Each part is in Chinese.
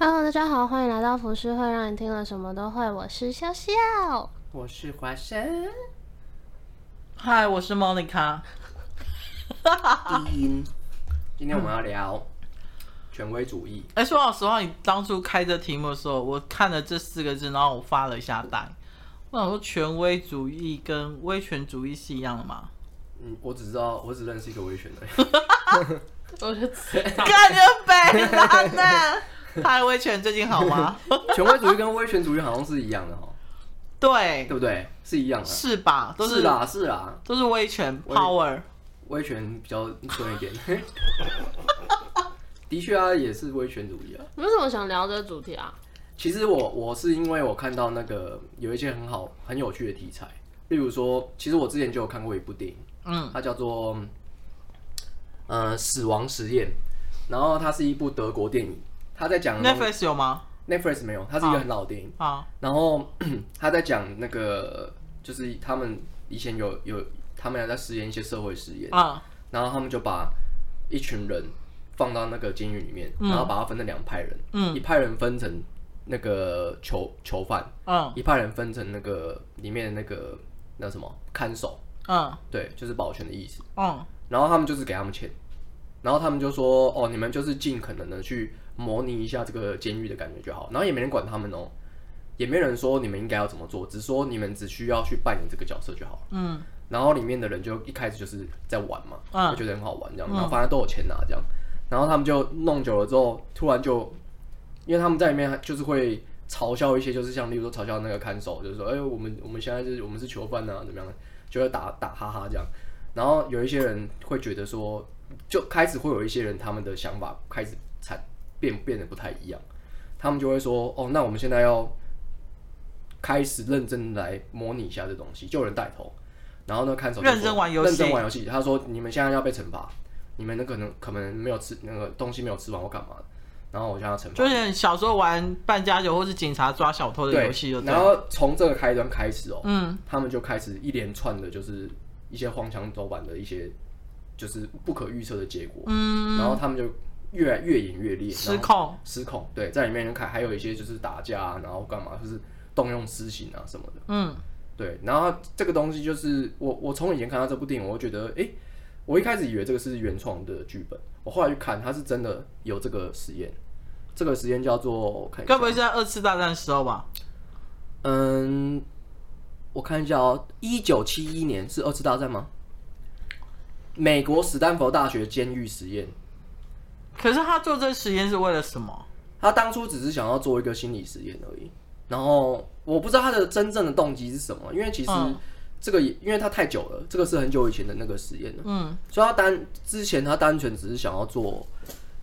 Hello，大家好，欢迎来到浮世会，让你听了什么都会。我是笑笑，我是华生，嗨，我是莫妮卡。低音，今天我们要聊权威主义。哎、欸，说老实话，你当初开这题目的时候，我看了这四个字，然后我发了一下呆。我想说，权威主义跟威权主义是一样的吗？嗯，我只知道，我只认识一个威权的人。我就知道，干你北大的。他的威权最近好吗？权威主义跟威权主义好像是一样的哦。对，对不对？是一样的，是吧？都是，是啦，是啦，都是威权 power，威权比较顺一点。的确啊，也是威权主义啊。你为什么想聊这个主题啊？其实我我是因为我看到那个有一些很好很有趣的题材，例如说，其实我之前就有看过一部电影，嗯，它叫做呃死亡实验，然后它是一部德国电影。他在讲 Netflix 有吗？Netflix 没有，它是一个很老的电影。啊，然后 他在讲那个，就是他们以前有有，他们俩在实验一些社会实验啊。然后他们就把一群人放到那个监狱里面，然后把它分成两派人，嗯，一派人分成那个囚囚犯，嗯，一派人分成那个里面的那个那什么看守，嗯，对，就是保全的意思，嗯。然后他们就是给他们钱，然后他们就说，哦，你们就是尽可能的去。模拟一下这个监狱的感觉就好，然后也没人管他们哦，也没人说你们应该要怎么做，只说你们只需要去扮演这个角色就好了。嗯，然后里面的人就一开始就是在玩嘛，啊，就觉得很好玩这样，然后反正都有钱拿这样，然后他们就弄久了之后，突然就，因为他们在里面就是会嘲笑一些，就是像例如说嘲笑那个看守，就是说，哎，我们我们现在是我们是囚犯啊，怎么样，就会打打哈哈这样，然后有一些人会觉得说，就开始会有一些人他们的想法开始产。变变得不太一样，他们就会说：“哦，那我们现在要开始认真来模拟一下这东西。”就有人带头，然后呢，看守认真玩游戏，认真玩游戏。他说：“你们现在要被惩罚，你们那可能可能没有吃那个东西没有吃完或干嘛的。”然后我现在要惩罚，就是小时候玩扮家酒或是警察抓小偷的游戏。然后从这个开端开始哦，嗯，他们就开始一连串的，就是一些荒腔走板的一些，就是不可预测的结果。嗯，然后他们就。越来越演越烈，失控，失控，对，在里面看还有一些就是打架啊，然后干嘛，就是动用私刑啊什么的，嗯，对，然后这个东西就是我我从以前看到这部电影，我就觉得，哎、欸，我一开始以为这个是原创的剧本，我后来去看，它是真的有这个实验，这个实验叫做，我看该不会是在二次大战的时候吧？嗯，我看一下哦，一九七一年是二次大战吗？美国史丹佛大学监狱实验。可是他做这个实验是为了什么？他当初只是想要做一个心理实验而已。然后我不知道他的真正的动机是什么，因为其实这个也因为他太久了，这个是很久以前的那个实验了。嗯，所以他单之前他单纯只是想要做，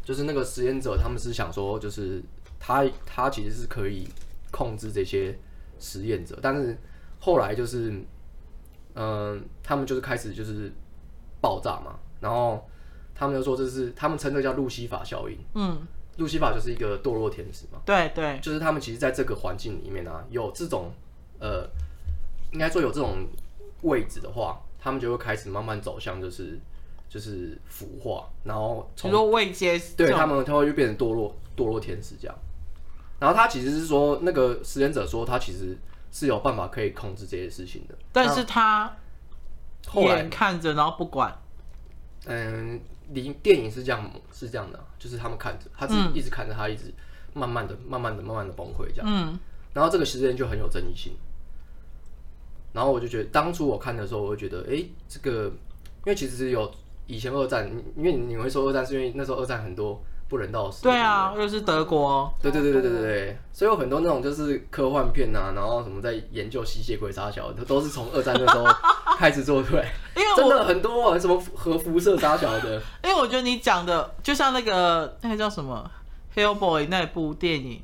就是那个实验者他们是想说，就是他他其实是可以控制这些实验者，但是后来就是嗯、呃，他们就是开始就是爆炸嘛，然后。他们就说这是他们称这叫路西法效应。嗯，路西法就是一个堕落天使嘛。对对，就是他们其实在这个环境里面啊，有这种呃，应该说有这种位置的话，他们就会开始慢慢走向就是就是腐化，然后从说位阶，对他们他会就变成堕落堕落天使这样。然后他其实是说那个实验者说他其实是有办法可以控制这些事情的，但是他眼看着然后不管，嗯。电电影是这样，是这样的，就是他们看着，他是一直看着他，一直慢慢的、慢慢的、慢慢的崩溃这样。嗯，然后这个时间就很有争议性。然后我就觉得，当初我看的时候，我就觉得，哎、欸，这个，因为其实是有以前二战，因为你会说二战是因为那时候二战很多。不人道的事。对啊，又是德国。对对对对对对对，所以有很多那种就是科幻片啊，然后什么在研究吸血鬼杀小，都都是从二战的时候开始做出来。因为真的很多什么核辐射杀小的。因为我觉得你讲的就像那个那个叫什么《Hellboy》那部电影。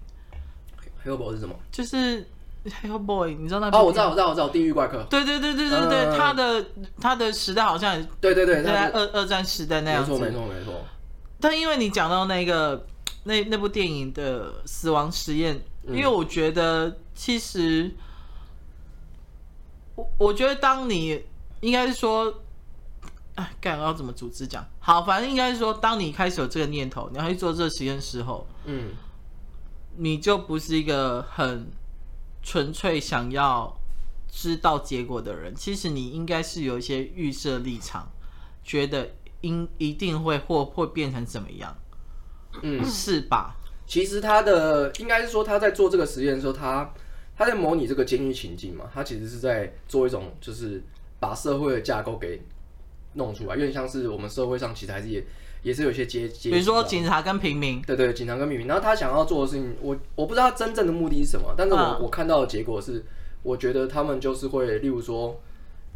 Hellboy 是什么？就是 Hellboy，你知道那部？哦，我知道，我知道，我知道，《地狱怪客》。对对对对对对，嗯、他的他的时代好像也对对对，在二二战时代那样子。没错没错没错。但因为你讲到那个那那部电影的死亡实验，嗯、因为我觉得其实我我觉得当你应该是说，哎，该要怎么组织讲？好，反正应该是说，当你开始有这个念头，你要去做这个实验的时候，嗯，你就不是一个很纯粹想要知道结果的人。其实你应该是有一些预设立场，觉得应一定会或会变成怎么样，嗯，是吧？其实他的应该是说他在做这个实验的时候，他他在模拟这个监狱情境嘛，他其实是在做一种就是把社会的架构给弄出来，有点像是我们社会上其实还是也。也是有些阶阶，比如说警察跟平民，对对，警察跟平民。然后他想要做的事情，我我不知道他真正的目的是什么，但是我、嗯、我看到的结果是，我觉得他们就是会，例如说，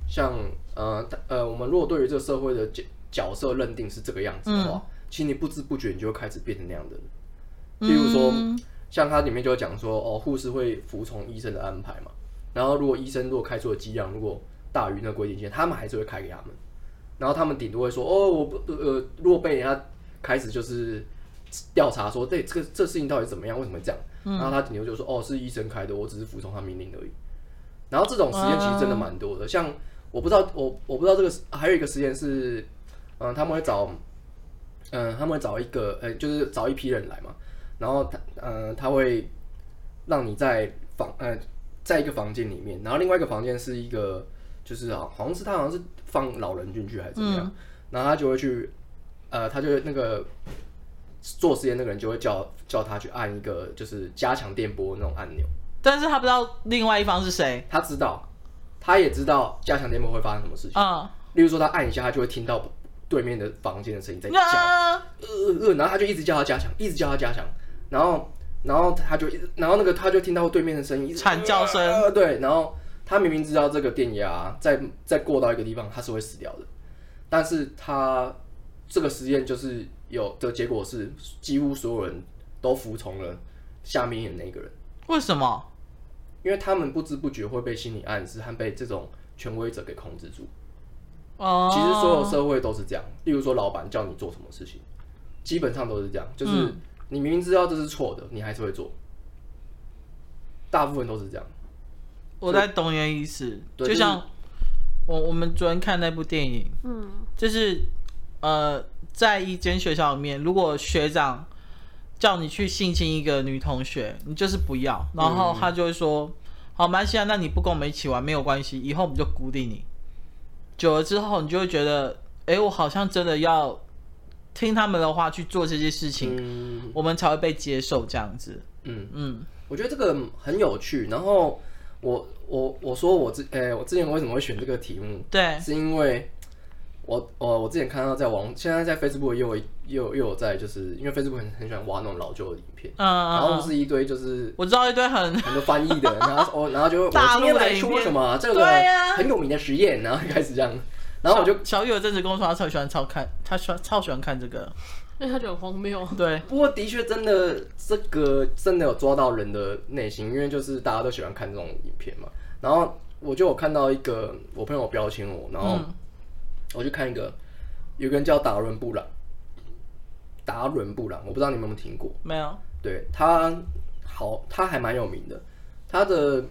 像呃呃，我们如果对于这个社会的角角色认定是这个样子的话，嗯、其实你不知不觉你就会开始变成那样的人。例如说，嗯、像它里面就讲说，哦，护士会服从医生的安排嘛，然后如果医生如果开出的剂量如果大于那规定线，他们还是会开给他们。然后他们顶多会说：“哦，我不呃，如果被人家开始就是调查说，对这个这事情到底怎么样，为什么这样？嗯、然后他顶多就说：哦，是医生开的，我只是服从他命令而已。然后这种实验其实真的蛮多的，嗯、像我不知道我我不知道这个还有一个实验是，嗯，他们会找，嗯，他们会找一个，呃，就是找一批人来嘛，然后他，嗯，他会让你在房，呃，在一个房间里面，然后另外一个房间是一个，就是啊，好像是他好像是。”放老人进去还是怎么样？嗯、然后他就会去，呃，他就那个做实验那个人就会叫叫他去按一个就是加强电波那种按钮。但是他不知道另外一方是谁。他知道，他也知道加强电波会发生什么事情。嗯。例如说他按一下，他就会听到对面的房间的声音在叫，呃呃，然后他就一直叫他加强，一直叫他加强，然后然后他就然后那个他就听到对面的声音，惨叫声。呃，对，然后。他明明知道这个电压再再过到一个地方，他是会死掉的，但是他这个实验就是有的结果是，几乎所有人都服从了下面的那个人。为什么？因为他们不知不觉会被心理暗示和被这种权威者给控制住。哦，其实所有社会都是这样。例如说，老板叫你做什么事情，基本上都是这样，就是你明明知道这是错的，你还是会做。大部分都是这样。我在懂你的意思，就像我我们昨天看那部电影，嗯，就是呃，在一间学校里面，如果学长叫你去性侵一个女同学，你就是不要，然后他就会说，好，没关系啊，那你不跟我们一起玩没有关系，以后我们就孤立你。久了之后，你就会觉得，哎，我好像真的要听他们的话去做这些事情，我们才会被接受这样子。嗯嗯，我觉得这个很有趣，然后。我我我说我之诶、欸，我之前为什么会选这个题目？对，是因为我我我之前看到在网，现在在 Facebook 又有又又有在，就是因为 Facebook 很很喜欢挖那种老旧的影片，嗯，然后是一堆就是我知道一堆很很多翻译的，然后我然后就 我今天来说什么这个很有名的实验，然后开始这样，然后我就小雨有阵子跟我说他超喜欢超看，他喜欢超喜欢看这个。因为他觉得很荒谬。对，不过的确真的这个真的有抓到人的内心，因为就是大家都喜欢看这种影片嘛。然后我就有看到一个我朋友标签我，然后我去看一个有个人叫达伦布朗，达伦布朗，我不知道你们有没有听过？没有。对，他好，他还蛮有名的。他的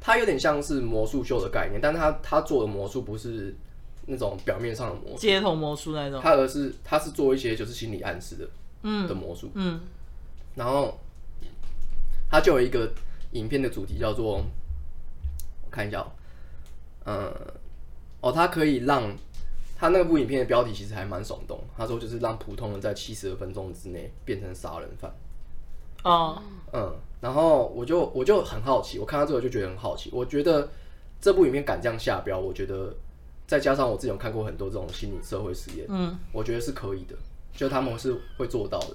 他有点像是魔术秀的概念，但是他他做的魔术不是。那种表面上的魔术，街头魔术那种，他而是他是做一些就是心理暗示的，嗯，的魔术，嗯，然后他就有一个影片的主题叫做，我看一下，嗯，哦，他可以让他那部影片的标题其实还蛮耸动，他说就是让普通人在七十二分钟之内变成杀人犯，哦，嗯，然后我就我就很好奇，我看到这个就觉得很好奇，我觉得这部影片敢这样下标，我觉得。再加上我自己有看过很多这种心理社会实验，嗯，我觉得是可以的，就他们是会做到的，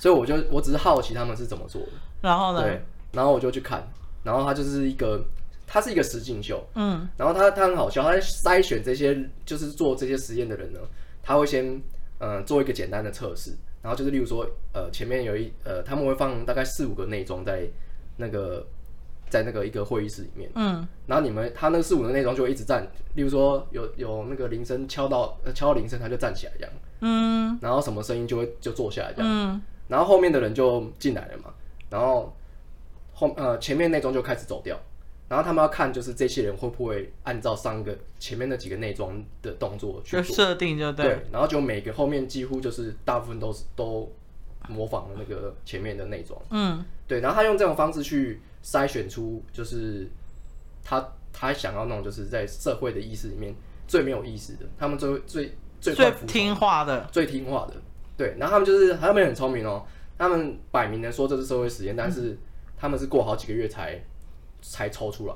所以我就我只是好奇他们是怎么做的。然后呢？对，然后我就去看，然后他就是一个，他是一个实境秀，嗯，然后他他很好笑，他在筛选这些就是做这些实验的人呢，他会先嗯做一个简单的测试，然后就是例如说呃前面有一呃他们会放大概四五个内装在那个。在那个一个会议室里面，嗯，然后你们他那个四五个内装就会一直站，例如说有有那个铃声敲到，呃敲到铃声他就站起来这样，嗯，然后什么声音就会就坐下来这样，嗯，然后后面的人就进来了嘛，然后后呃前面内装就开始走掉，然后他们要看就是这些人会不会按照上一个前面那几个内装的动作去做，设定就对，对，然后就每个后面几乎就是大部分都是都模仿了那个前面的内装。嗯，对，然后他用这种方式去筛选出，就是他他想要那种就是在社会的意识里面最没有意思的，他们最最最最听话的，最听话的。对，然后他们就是他们很聪明哦，他们摆明的说这是社会实验，但是他们是过好几个月才才抽出来，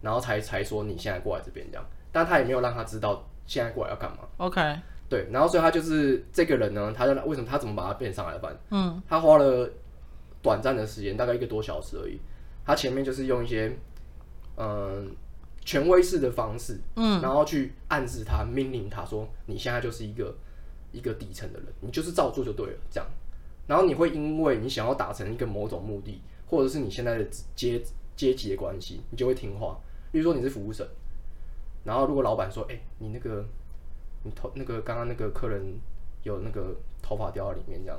然后才才说你现在过来这边这样，但他也没有让他知道现在过来要干嘛。OK，对，然后所以他就是这个人呢，他就为什么他怎么把他变上来的？嗯，他花了短暂的时间，大概一个多小时而已。他前面就是用一些嗯权威式的方式，嗯，然后去暗示他、命令他说你现在就是一个。一个底层的人，你就是照做就对了，这样。然后你会因为你想要达成一个某种目的，或者是你现在的阶阶级的关系，你就会听话。比如说你是服务生，然后如果老板说：“哎、欸，你那个你头那个刚刚那个客人有那个头发掉到里面，这样，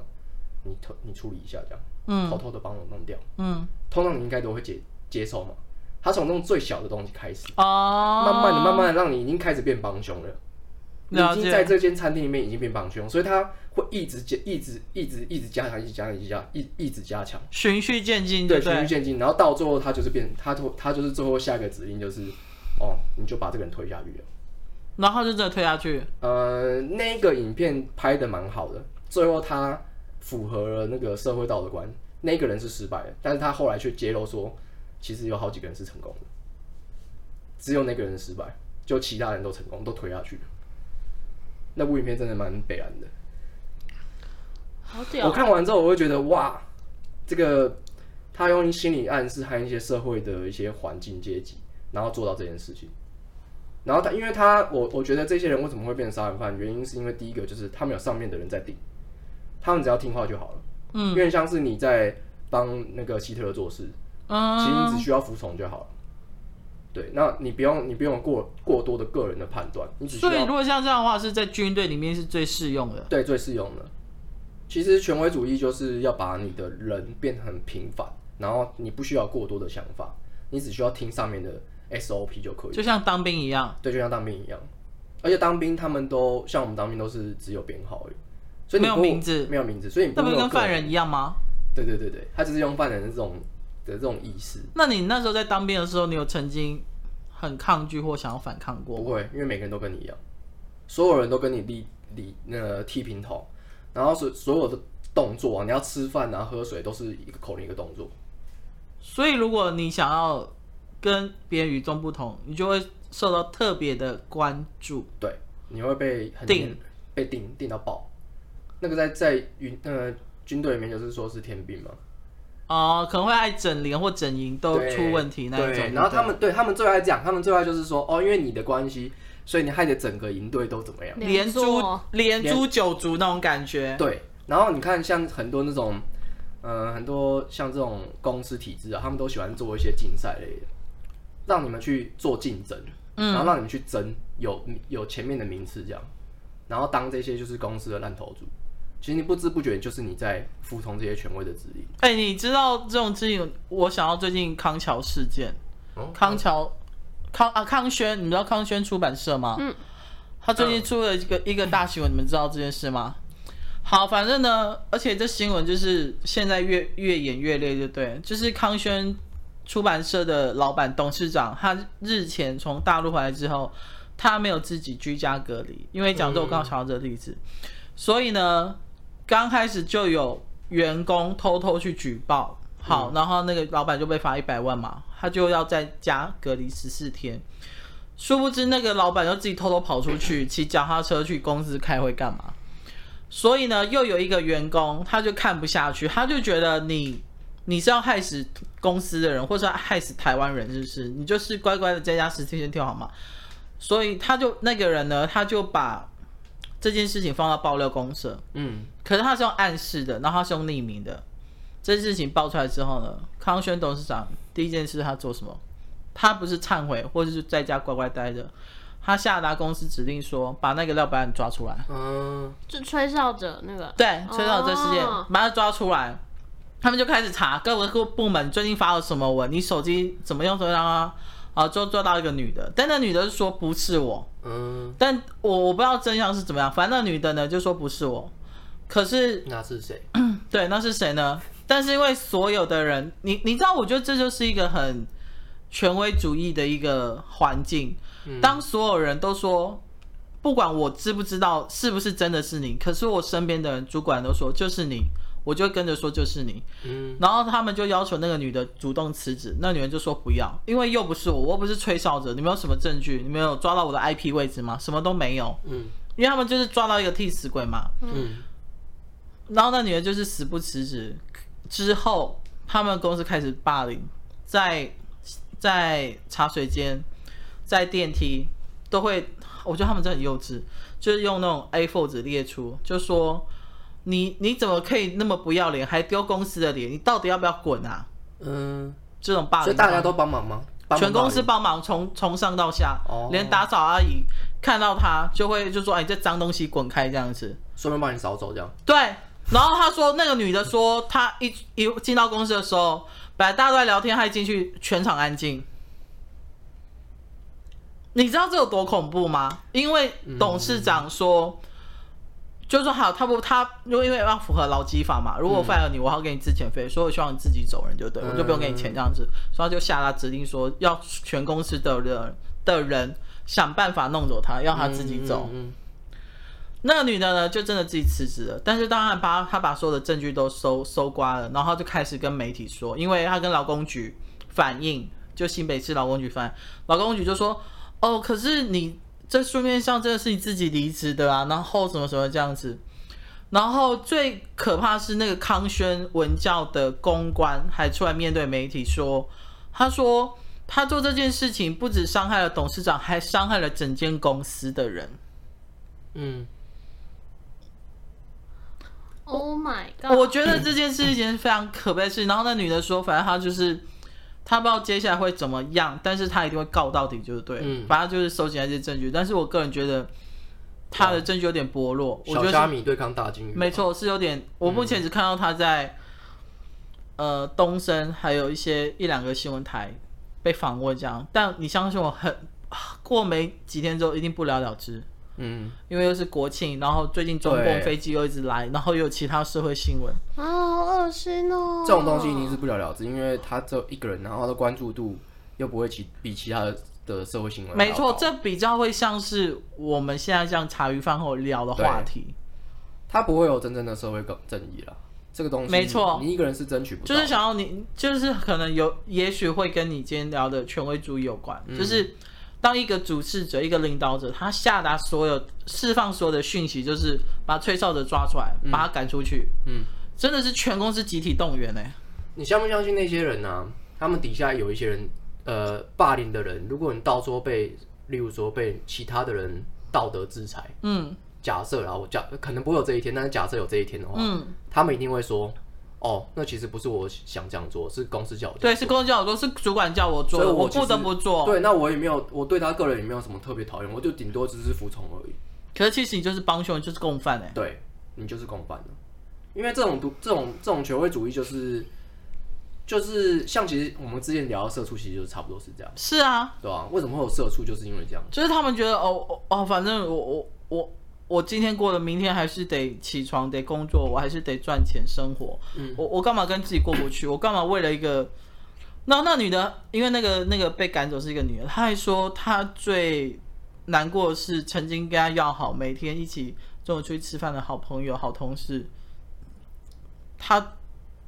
你偷你处理一下，这样，嗯，偷偷的帮我弄掉，嗯，通常你应该都会接接受嘛。他从那种最小的东西开始，哦，慢慢的、慢慢的让你已经开始变帮凶了。”已经在这间餐厅里面已经变帮凶，所以他会一直加、一直、一直、一直加强、一直加强、一直加、一一直加强，循序渐进，对，循序渐进，然后到最后他就是变，他他就是最后下一个指令就是，哦，你就把这个人推下去了，然后就真的推下去。呃，那个影片拍的蛮好的，最后他符合了那个社会道德观，那个人是失败的，但是他后来却揭露说，其实有好几个人是成功的，只有那个人失败，就其他人都成功，都推下去了。那部影片真的蛮悲哀的，好屌！我看完之后，我会觉得哇，这个他用心理暗示和一些社会的一些环境阶级，然后做到这件事情。然后他，因为他，我我觉得这些人为什么会变成杀人犯，原因是因为第一个就是他们有上面的人在顶，他们只要听话就好了。嗯，因为像是你在帮那个希特勒做事，嗯，其实你只需要服从就好了。对，那你不用，你不用过过多的个人的判断，你只需要。所以如果像这样的话，是在军队里面是最适用的。对，最适用的。其实权威主义就是要把你的人变得很平凡，然后你不需要过多的想法，你只需要听上面的 SOP 就可以。就像当兵一样。对，就像当兵一样。而且当兵他们都像我们当兵都是只有编号而已，所以你没有名字，没有名字，所以你那不是跟犯人一样吗？对对对对，他只是用犯人的这种。的这种意思。那你那时候在当兵的时候，你有曾经很抗拒或想要反抗过？不会，因为每个人都跟你一样，所有人都跟你立立那个剃平头，然后所所有的动作啊，你要吃饭啊、喝水都是一个口令一个动作。所以如果你想要跟别人与众不同，你就会受到特别的关注。对，你会被很定被定定到爆。那个在在军呃军队里面就是说是天兵嘛。哦，可能会爱整连或整营都出问题那一种。然后他们对他们最爱讲，他们最爱就是说，哦，因为你的关系，所以你害得整个营队都怎么样？连诛连诛九族那种感觉。对，然后你看，像很多那种，呃，很多像这种公司体制啊，他们都喜欢做一些竞赛类的，让你们去做竞争，然后让你们去争有有前面的名次这样，然后当这些就是公司的烂头族。其实你不知不觉就是你在服从这些权威的指令。哎、欸，你知道这种事情？我想到最近康桥事件，哦、康桥康啊康轩，你们知道康轩出版社吗？嗯。他最近出了一个、嗯、一个大新闻，你们知道这件事吗？好，反正呢，而且这新闻就是现在越越演越烈，就对，就是康轩出版社的老板董事长，他日前从大陆回来之后，他没有自己居家隔离，因为讲说我刚刚想到这个例子，嗯、所以呢。刚开始就有员工偷偷去举报，好，然后那个老板就被罚一百万嘛，他就要在家隔离十四天。殊不知那个老板就自己偷偷跑出去 骑脚踏车去公司开会干嘛？所以呢，又有一个员工他就看不下去，他就觉得你你是要害死公司的人，或者说害死台湾人，是不是？你就是乖乖的在家十四天跳好吗？所以他就那个人呢，他就把。这件事情放到爆料公社，嗯，可是他是用暗示的，然后他是用匿名的。这件事情爆出来之后呢，康轩董事长第一件事他做什么？他不是忏悔，或者是在家乖乖待着，他下达公司指令说把那个廖白抓出来。嗯，就吹哨者那个。对，吹哨者事件，哦、把他抓出来，他们就开始查各个部门最近发了什么文，你手机怎么用怎么样啊？啊，就抓到一个女的，但那女的说不是我，嗯，但我我不知道真相是怎么样，反正那女的呢就说不是我，可是那是谁？对，那是谁呢？但是因为所有的人，你你知道，我觉得这就是一个很权威主义的一个环境。当所有人都说，不管我知不知道是不是真的是你，可是我身边的人、主管都说就是你。我就跟着说就是你，嗯，然后他们就要求那个女的主动辞职，那女人就说不要，因为又不是我，我又不是吹哨者，你们有什么证据？你们有抓到我的 IP 位置吗？什么都没有，嗯，因为他们就是抓到一个替死鬼嘛，嗯，然后那女人就是死不辞职，之后他们公司开始霸凌，在在茶水间，在电梯都会，我觉得他们真的很幼稚，就是用那种 A4 纸列出，就说。你你怎么可以那么不要脸，还丢公司的脸？你到底要不要滚啊？嗯，这种霸凌，所以大家都帮忙吗？全公司帮忙，从从上到下，哦、连打扫阿姨看到他就会就说：“哎，这脏东西滚开！”这样子，顺便帮你扫走这样。对，然后他说那个女的说，她一一进到公司的时候，本来大家都在聊天，她一进去全场安静。你知道这有多恐怖吗？因为董事长说。嗯就说好，他不，他因为因为要符合劳基法嘛。如果我 fire 你，我要给你资遣费，所以我希望你自己走人就对，我就不用给你钱这样子。所以他就下达指令说，要全公司的人的人想办法弄走他，要他自己走。那个女的呢，就真的自己辞职了。但是当然把她把所有的证据都搜搜刮了，然后就开始跟媒体说，因为她跟劳工局反映，就新北市劳工局反映，劳工局就说，哦，可是你。这书面上真的是你自己离职的啊，然后什么什么这样子，然后最可怕是那个康轩文教的公关还出来面对媒体说，他说他做这件事情不止伤害了董事长，还伤害了整间公司的人。嗯，Oh my God！我觉得这件事情是非常可悲的事情。然后那女的说，反正她就是。她不知道接下来会怎么样，但是她一定会告到底，就是对。嗯，反正就是收集那些证据。但是我个人觉得他的证据有点薄弱。我觉得小虾米对抗大金鱼，没错，是有点。我目前只看到他在、嗯、呃东升，还有一些一两个新闻台被访问这样。但你相信我很，很过没几天之后，一定不了了之。嗯，因为又是国庆，然后最近中共飞机又一直来，然后又有其他社会新闻啊，好恶心哦！这种东西一定是不了了之，因为他只有一个人，然后他的关注度又不会其比其他的的社会新闻。没错，这比较会像是我们现在这样茶余饭后聊的话题。他不会有真正的社会正正义了，这个东西没错，你一个人是争取不到。就是想要你，就是可能有，也许会跟你今天聊的权威主义有关，嗯、就是。当一个主事者、一个领导者，他下达所有、释放所有的讯息，就是把吹哨者抓出来，把他赶出去。嗯，真的是全公司集体动员呢。你相不相信那些人呢、啊？他们底下有一些人，呃，霸凌的人，如果你到时候被，例如说被其他的人道德制裁，嗯，假设啊，我假可能不会有这一天，但是假设有这一天的话，嗯，他们一定会说。哦，那其实不是我想这样做，是公司叫我做。对，是公司叫我做，是主管叫我做，所以我不得不做。对，那我也没有，我对他个人也没有什么特别讨厌，我就顶多只是服从而已。可是其实你就是帮凶，就是共犯哎。对，你就是共犯了，因为这种独、这种、这种权威主义，就是就是像其实我们之前聊到社畜，其实就差不多是这样。是啊，对啊？为什么会有社畜？就是因为这样，就是他们觉得哦哦，反正我我我。我今天过了，明天还是得起床，得工作，我还是得赚钱生活。嗯，我我干嘛跟自己过不去？我干嘛为了一个？那那女的，因为那个那个被赶走是一个女的，她还说她最难过的是曾经跟她要好，每天一起中午出去吃饭的好朋友、好同事，她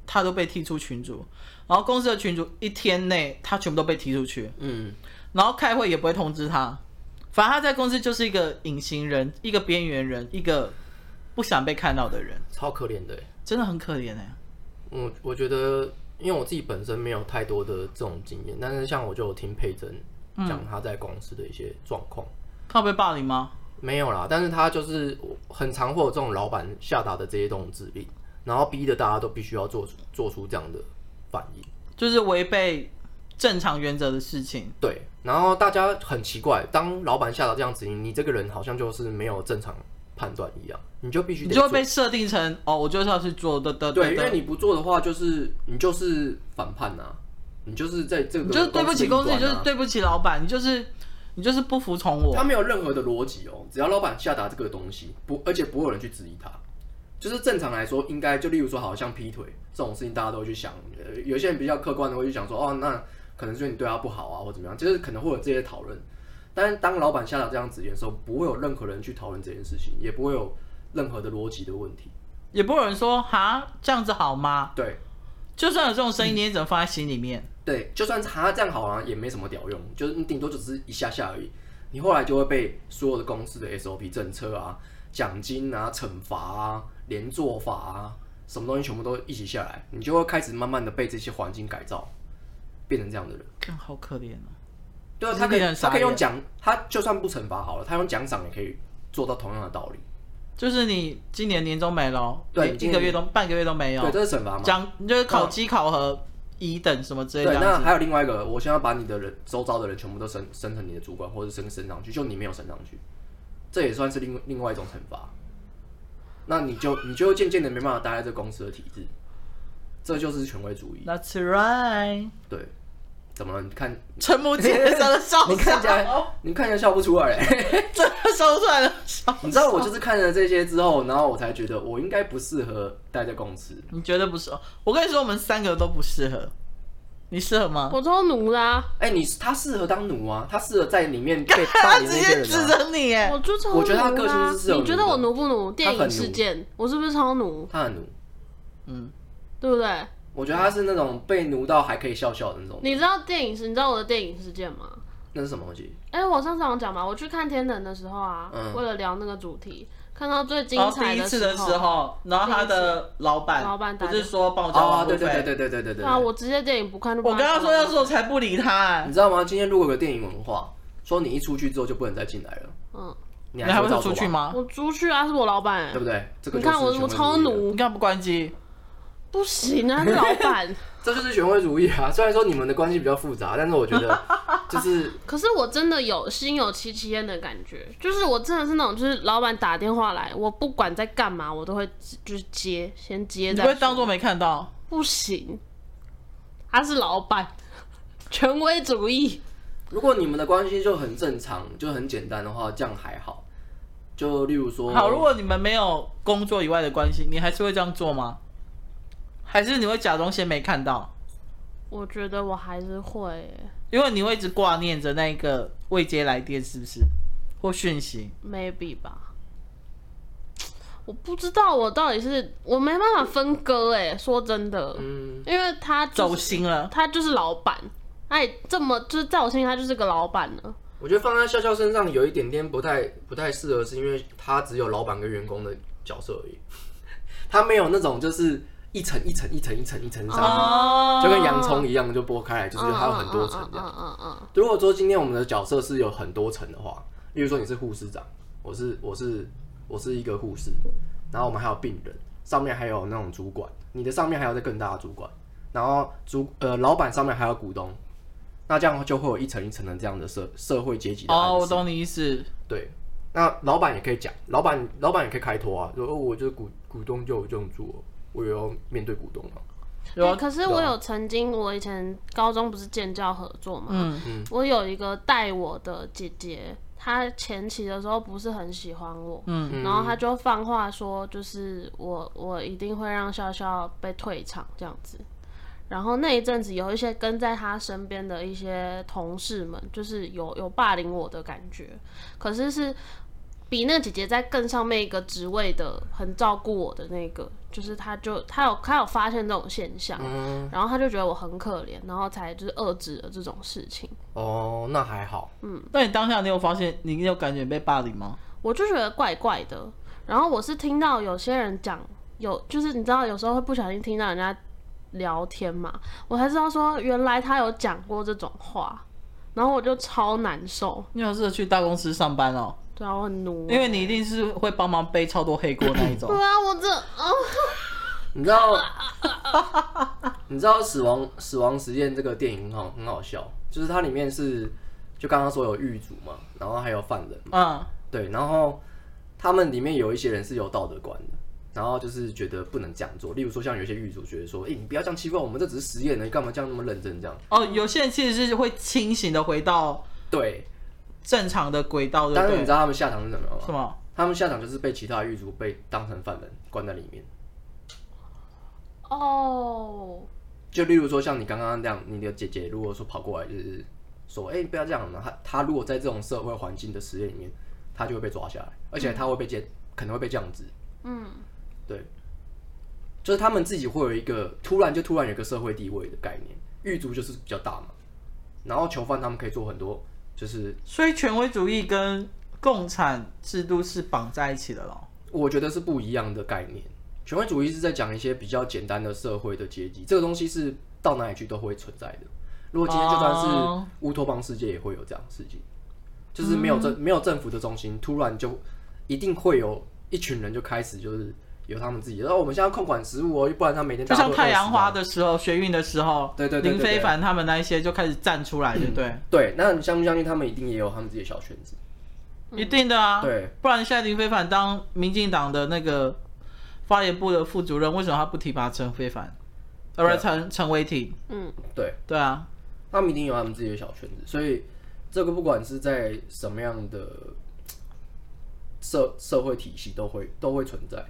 她都被踢出群组，然后公司的群组一天内她全部都被踢出去。嗯，然后开会也不会通知她。反正他在公司就是一个隐形人，一个边缘人，一个不想被看到的人，超可怜的，真的很可怜哎。嗯，我觉得，因为我自己本身没有太多的这种经验，但是像我就有听佩珍讲他在公司的一些状况。他被霸凌吗？没有啦，但是他就是很常会有这种老板下达的这些种指令，然后逼得大家都必须要做出做出这样的反应，就是违背正常原则的事情。对。然后大家很奇怪，当老板下达这样指令，你这个人好像就是没有正常判断一样，你就必须你就会被设定成哦，我就是要去做的的。对，因为你不做的话，就是你就是反叛呐、啊，你就是在这个你就是对不起公司，你就是对不起老板，你就是你就是不服从我。他没有任何的逻辑哦，只要老板下达这个东西，不而且不会有人去质疑他，就是正常来说，应该就例如说，好像劈腿这种事情，大家都会去想。呃，有些人比较客观的会去想说，哦，那可能是你对他不好啊，或怎么样，就是可能会有这些讨论。但是当老板下达这样指令的时候，不会有任何人去讨论这件事情，也不会有任何的逻辑的问题，也不会有人说哈这样子好吗？对，就算有这种声音，你也只能放在心里面。对，就算哈这样好啊，也没什么屌用，就是你顶多只是一下下而已。你后来就会被所有的公司的 SOP 政策啊、奖金啊、惩罚啊、连坐法啊，什么东西全部都一起下来，你就会开始慢慢的被这些环境改造，变成这样的人。好可怜哦。对啊，他可以，他可以用奖，他就算不惩罚好了，他用奖赏也可以做到同样的道理。就是你今年年终没了，对，一个月都半个月都没有，对，这是惩罚嘛？奖，你就是考绩考核乙等什么之类的。对，那还有另外一个，我现在把你的人周遭的人全部都升升成你的主管，或者升升上去，就你没有升上去，这也算是另另外一种惩罚。那你就你就渐渐的没办法待在这公司的体制，这就是权威主义。That's right。对。怎么了？你看，瞠目结舌的笑，你看起来，你看起来笑不出来，真的笑不出来了。你知道我就是看了这些之后，然后我才觉得我应该不适合待在公司。你觉得不适合？我跟你说，我们三个都不适合。你适合吗？我超奴啦！哎，你他适合当奴啊？他适合在里面被霸凌那些人。直接指着你哎！我就超奴。我觉得他个性是适合。你觉得我奴不奴？电影事件，我是不是超奴？他很奴，嗯，对不对？我觉得他是那种被奴到还可以笑笑的那种。你知道电影是，你知道我的电影事件吗？那是什么东西？哎，我上次我讲嘛，我去看天冷的时候啊，为了聊那个主题，看到最精彩的时候，然后他的老板老板不是说爆躁，对对对对对对对对啊！我直接电影不看，我跟他说要是我才不理他，你知道吗？今天如果有个电影文化，说你一出去之后就不能再进来了，嗯，你还会出去吗？我出去啊，是我老板，对不对？你看我我超奴，干嘛不关机？不行啊，老板。这就是权威主义啊！虽然说你们的关系比较复杂，但是我觉得就是……可是我真的有心有戚戚焉的感觉，就是我真的是那种，就是老板打电话来，我不管在干嘛，我都会就是接，先接。你会当做没看到？不行，他是老板，权威主义。如果你们的关系就很正常，就很简单的话，这样还好。就例如说，好，如果你们没有工作以外的关系，你还是会这样做吗？还是你会假装先没看到？我觉得我还是会，因为你会一直挂念着那个未接来电，是不是？或讯息？Maybe 吧。我不知道，我到底是我没办法分割哎，说真的，嗯，因为他、就是、走心了，他就是老板，哎，这么就是在我心里他就是个老板了。我觉得放在笑笑身上有一点点不太不太适合，是因为他只有老板跟员工的角色而已，他没有那种就是。一层一层一层一层一层上去，就跟洋葱一样，就剥开来，就是它有很多层这样。嗯嗯。如果说今天我们的角色是有很多层的话，例如说你是护士长，我是我是我是一个护士，然后我们还有病人，上面还有那种主管，你的上面还有在更大的主管，然后主呃老板上面还有股东，那这样就会有一层一层的这样的社社会阶级。哦，我懂你意思。对，那老板也可以讲，老板老板也可以开脱啊，说我就是股股东就有这种做。我也要面对股东嘛。对、欸，可是我有曾经，我以前高中不是建教合作嘛，嗯嗯，我有一个带我的姐姐，她前期的时候不是很喜欢我，嗯，然后她就放话说，就是我我一定会让笑笑被退场这样子。然后那一阵子有一些跟在她身边的一些同事们，就是有有霸凌我的感觉，可是是。比那个姐姐在更上面一个职位的，很照顾我的那个，就是他就他有他有发现这种现象，嗯、然后他就觉得我很可怜，然后才就是遏制了这种事情。哦，那还好。嗯，那你当下你有发现你有感觉被霸凌吗？我就觉得怪怪的。然后我是听到有些人讲，有就是你知道有时候会不小心听到人家聊天嘛，我才知道说原来他有讲过这种话，然后我就超难受。你有试着去大公司上班哦？对啊，我很努。因为你一定是会帮忙背超多黑锅那一种。对啊，我这啊，你知道，你知道死亡死亡实验这个电影很好很好笑，就是它里面是就刚刚说有狱卒嘛，然后还有犯人嘛，嗯，对，然后他们里面有一些人是有道德观的，然后就是觉得不能这样做，例如说像有些狱卒觉得说，哎、欸，你不要这样欺负我们，这只是实验呢，你干嘛这样那么认真这样？哦，有些人其实是会清醒的回到对。正常的轨道，但是你知道他们下场是什么吗？什么？他们下场就是被其他狱卒被当成犯人关在里面。哦，就例如说像你刚刚那样，你的姐姐如果说跑过来就是说，哎、欸，不要这样，他他如果在这种社会环境的实验里面，他就会被抓下来，而且他会被降，嗯、可能会被降职。嗯，对，就是他们自己会有一个突然就突然有一个社会地位的概念，狱卒就是比较大嘛，然后囚犯他们可以做很多，就是所以权威主义跟共产制度是绑在一起的咯。我觉得是不一样的概念。权威主义是在讲一些比较简单的社会的阶级，这个东西是到哪里去都会存在的。如果今天就算是乌托邦世界，也会有这样的事情，就是没有政没有政府的中心，突然就一定会有一群人就开始就是有他们自己。然后我们现在控管食物哦，不然他每天就像太阳花的时候，学运的时候，对对对，林非凡他们那一些就开始站出来，对不对？对，那你相不相信他们一定也有他们自己的小圈子？一定的啊，对，不然现在林非凡当民进党的那个。发言部的副主任为什么他不提拔陈非凡，而是陈陈伟霆？嗯，对对啊，他们一定有他们自己的小圈子，所以这个不管是在什么样的社社会体系，都会都会存在。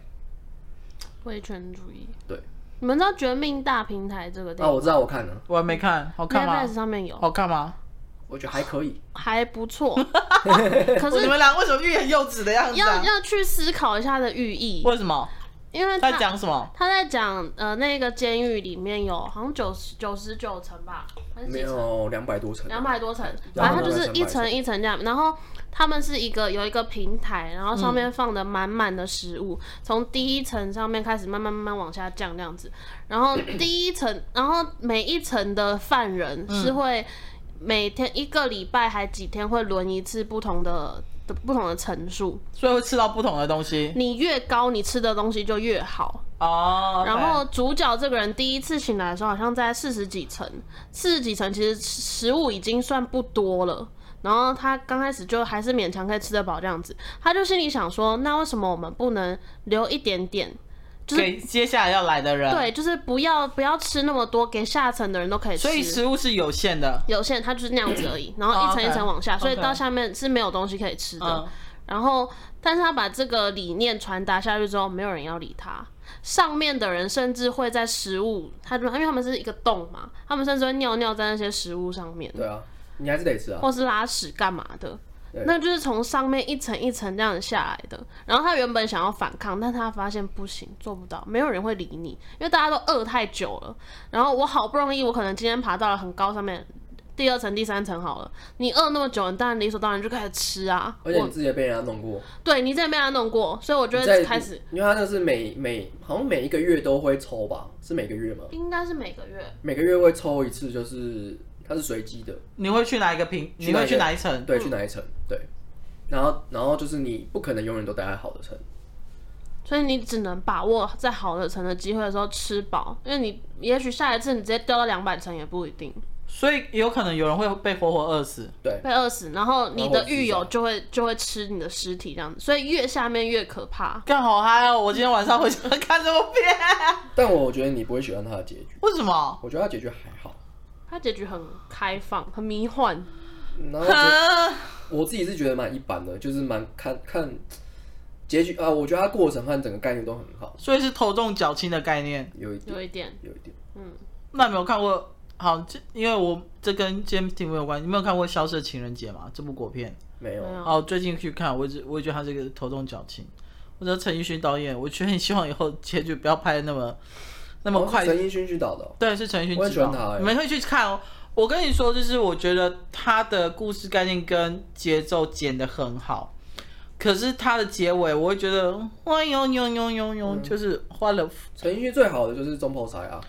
威权主义，对，你们知道《绝命大平台》这个电影？哦，我知道，我看了，我还没看，好看吗？上面有，好看吗？我觉得还可以，还不错。可是你们俩为什么寓意很幼稚的样子？要要去思考一下的寓意。为什么？因为他在讲什么？他在讲呃，那个监狱里面有好像九十九十九层吧，还是？没有两百多层，两百多层。反正它就是一层一层这样。然后他们是一个有一个平台，然后上面放的满满的食物，从、嗯、第一层上面开始慢慢慢慢往下降这样子。然后第一层，然后每一层的犯人是会每天一个礼拜还几天会轮一次不同的。不同的层数，所以会吃到不同的东西。你越高，你吃的东西就越好哦。Oh. 然后主角这个人第一次醒来的时候，好像在四十几层，四十几层其实食物已经算不多了。然后他刚开始就还是勉强可以吃得饱这样子，他就心里想说：那为什么我们不能留一点点？就是、给接下来要来的人，对，就是不要不要吃那么多，给下层的人都可以吃。所以食物是有限的，有限，它就是那样子而已。然后一层一层往下，所以到下面是没有东西可以吃的。然后，但是他把这个理念传达下去之后，没有人要理他。上面的人甚至会在食物，他因为他们是一个洞嘛，他们甚至会尿尿在那些食物上面。对啊，你还是得吃啊，或是拉屎干嘛的。那就是从上面一层一层这样下来的。然后他原本想要反抗，但他发现不行，做不到，没有人会理你，因为大家都饿太久了。然后我好不容易，我可能今天爬到了很高上面，第二层、第三层好了。你饿那么久，你当然理所当然就开始吃啊。而且你自己也被人家弄过。对，你自己被人家弄过，所以我觉得开始，因为他那是每每好像每一个月都会抽吧？是每个月吗？应该是每个月，每个月会抽一次，就是它是随机的。你会去哪一个平？你会去哪一层？对，去哪一层？对。然后，然后就是你不可能永远都待在好的层，所以你只能把握在好的层的机会的时候吃饱，因为你也许下一次你直接掉到两百层也不一定。所以有可能有人会被活活饿死，对，被饿死，然后你的狱友就会就会吃你的尸体这样子，所以越下面越可怕。干好嗨哦！我今天晚上会想看这部片，但我觉得你不会喜欢他的结局。为什么？我觉得他结局还好，他结局很开放，很迷幻。然后我自己是觉得蛮一般的，就是蛮看看结局啊。我觉得它过程和整个概念都很好，所以是头重脚轻的概念，有一点，有一点，有一点。嗯，那没有看过？好，这因为我这跟 James 没有关系。你没有看过《消失的情人节》吗？这部国片没有。好，最近去看，我也我也觉得他这个头重脚轻。我觉得陈奕迅导演，我觉得很希望以后结局不要拍的那么那么快。陈奕迅去导的，对，是陈奕迅。我很喜欢他，你们会去看哦。我跟你说，就是我觉得他的故事概念跟节奏剪得很好，可是他的结尾，我会觉得，哇呦呦呦呦呦，就是花了。陈奕迅最好的就是中破财啊，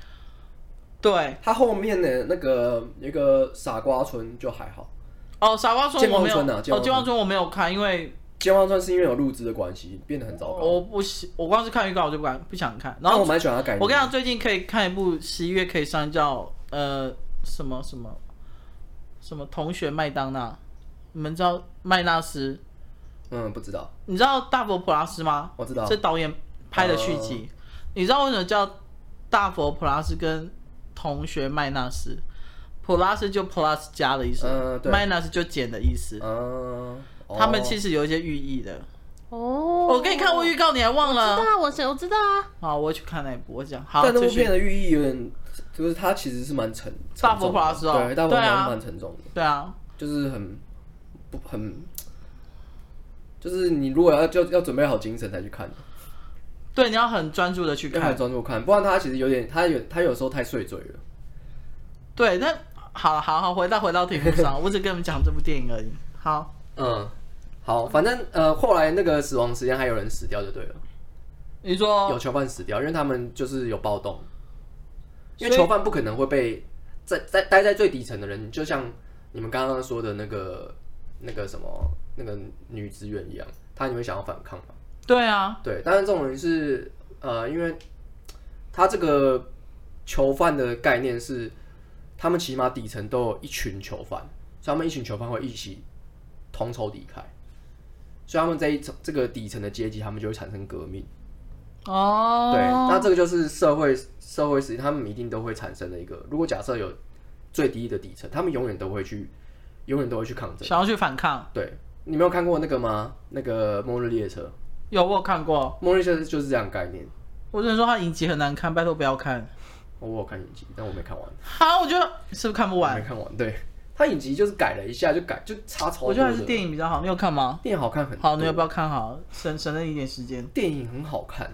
对，他后面的那个一个傻瓜村就还好。哦，傻瓜村我没有，啊、哦，健忘村我没有看，因为健忘村是因为有录制的关系变得很糟糕。我不喜，我光是看预告我就不敢不想看。然后我蛮喜欢他改。我跟你讲，最近可以看一部十一月可以上叫呃。什么什么什么同学麦当娜，你们知道麦纳斯？嗯，不知道。你知道大佛普拉斯吗？我知道。这导演拍的续集。呃、你知道为什么叫大佛普拉斯跟同学麦纳斯？普拉斯就 plus 加的意思，麦纳斯就减的意思。嗯、呃，他们其实有一些寓意的。哦，我给你看过预告，你还忘了？知道，我我知道啊。好，我去看那一部。我讲，好，但这部片的寓意有点，就是它其实是蛮沉，大佛普拉斯哦，对，大佛普拉斯蛮沉重的。对啊，就是很不很，就是你如果要就要准备好精神才去看。对，你要很专注的去看，很专注看，不然他其实有点，他有他有时候太碎嘴了。对，那好好好，回到回到题目上，我只跟你们讲这部电影而已。好，嗯，好，反正呃，后来那个死亡时间还有人死掉就对了。你说有囚犯死掉，因为他们就是有暴动，因为囚犯不可能会被在在待在最底层的人，就像你们刚刚说的那个那个什么那个女职员一样，她你会想要反抗吗？对啊，对，但是这种人是呃，因为他这个囚犯的概念是，他们起码底层都有一群囚犯，所以他们一群囚犯会一起同仇敌忾，所以他们这一层这个底层的阶级，他们就会产生革命。哦，对，那这个就是社会社会实际他们一定都会产生的一个。如果假设有最低的底层，他们永远都会去，永远都会去抗争，想要去反抗。对，你没有看过那个吗？那个《末日列车》。有，我有看过《末日列车》就是这样概念。我只能说他影集很难看，拜托不要看。我有看影集，但我没看完。好，我觉得是不是看不完？没看完。对，他影集就是改了一下，就改就差超多。我觉得还是电影比较好。你有看吗？电影好看很多。好，你要不要看好？省省了一点时间。电影很好看，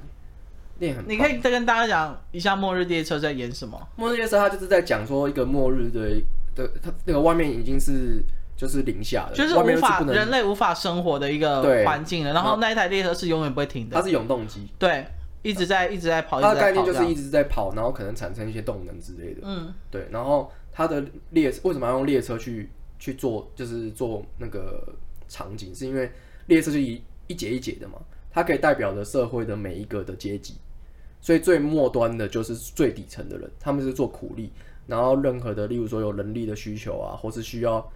电影很。你可以再跟大家讲一下《末日列车》在演什么？《末日列车》它就是在讲说一个末日的的，它那个外面已经是。就是零下的，就是无法人类无法生活的一个环境了。然后那一台列车是永远不会停的，它是永动机，对，一直在一直在跑。它的概念就是一直在跑，然后可能产生一些动能之类的。嗯，对。然后它的列为什么要用列车去去做，就是做那个场景，是因为列车就一一节一节的嘛，它可以代表着社会的每一个的阶级，所以最末端的就是最底层的人，他们是做苦力，然后任何的，例如说有人力的需求啊，或是需要。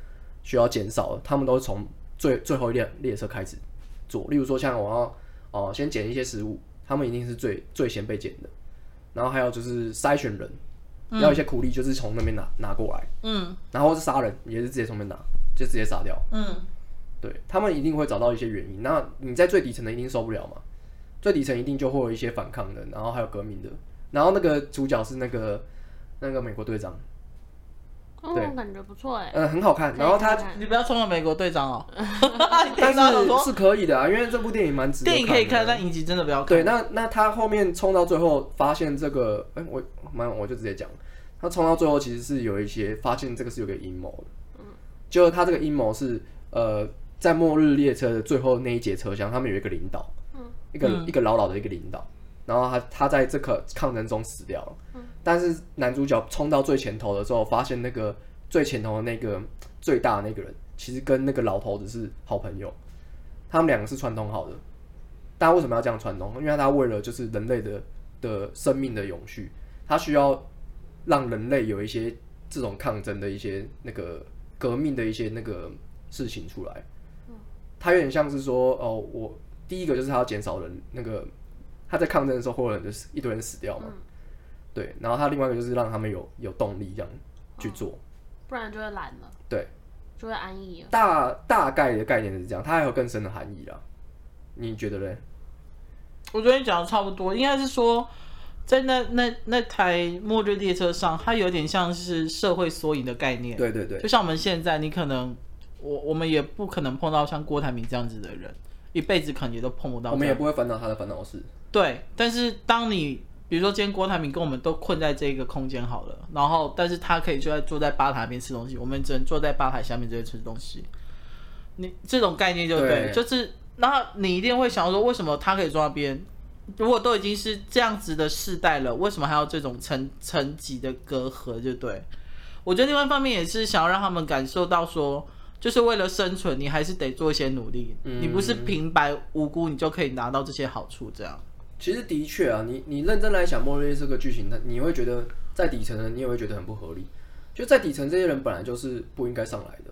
需要减少，他们都是从最最后一辆列车开始做。例如说，像我要哦、先捡一些食物，他们一定是最最先被捡的。然后还有就是筛选人，要一些苦力，就是从那边拿拿过来。嗯。然后是杀人，也是直接从那边拿，就直接杀掉。嗯。对，他们一定会找到一些原因。那你在最底层的一定受不了嘛？最底层一定就会有一些反抗的，然后还有革命的。然后那个主角是那个那个美国队长。哦，感觉不错哎，嗯，很好看。然后他，你不要冲了美国队长哦。但是是可以的啊，因为这部电影蛮值得。电影可以看，但影集真的不要看。对，那那他后面冲到最后，发现这个，哎，我蛮我就直接讲，他冲到最后其实是有一些发现，这个是有个阴谋的。嗯。就他这个阴谋是，呃，在末日列车的最后那一节车厢，他们有一个领导，嗯，一个一个老老的一个领导。然后他他在这个抗争中死掉了，嗯、但是男主角冲到最前头的时候，发现那个最前头的那个最大的那个人，其实跟那个老头子是好朋友，他们两个是串通好的。但为什么要这样串通？因为他为了就是人类的的生命的永续，他需要让人类有一些这种抗争的一些那个革命的一些那个事情出来。他有点像是说，哦，我第一个就是他要减少人那个。他在抗争的时候，会有人就是一堆人死掉嘛，对。然后他另外一个就是让他们有有动力这样去做，哦、不然就会懒了。对，就会安逸了。大大概的概念是这样，它还有更深的含义啦。你觉得嘞？我觉得你讲的差不多，应该是说，在那那那台末日列车上，它有点像是社会缩影的概念。对对对，就像我们现在，你可能我我们也不可能碰到像郭台铭这样子的人，一辈子可能也都碰不到。我们也不会烦恼他的烦恼事。对，但是当你比如说今天郭台铭跟我们都困在这个空间好了，然后但是他可以就在坐在吧台那边吃东西，我们只能坐在吧台下面这边吃东西。你这种概念就对，对就是那你一定会想说，为什么他可以坐那边？如果都已经是这样子的世代了，为什么还要这种层层级的隔阂？就对，我觉得另外一方面也是想要让他们感受到说，就是为了生存，你还是得做一些努力，嗯、你不是平白无故你就可以拿到这些好处这样。其实的确啊，你你认真来想，末日这个剧情，它你会觉得在底层的，你也会觉得很不合理。就在底层这些人本来就是不应该上来的，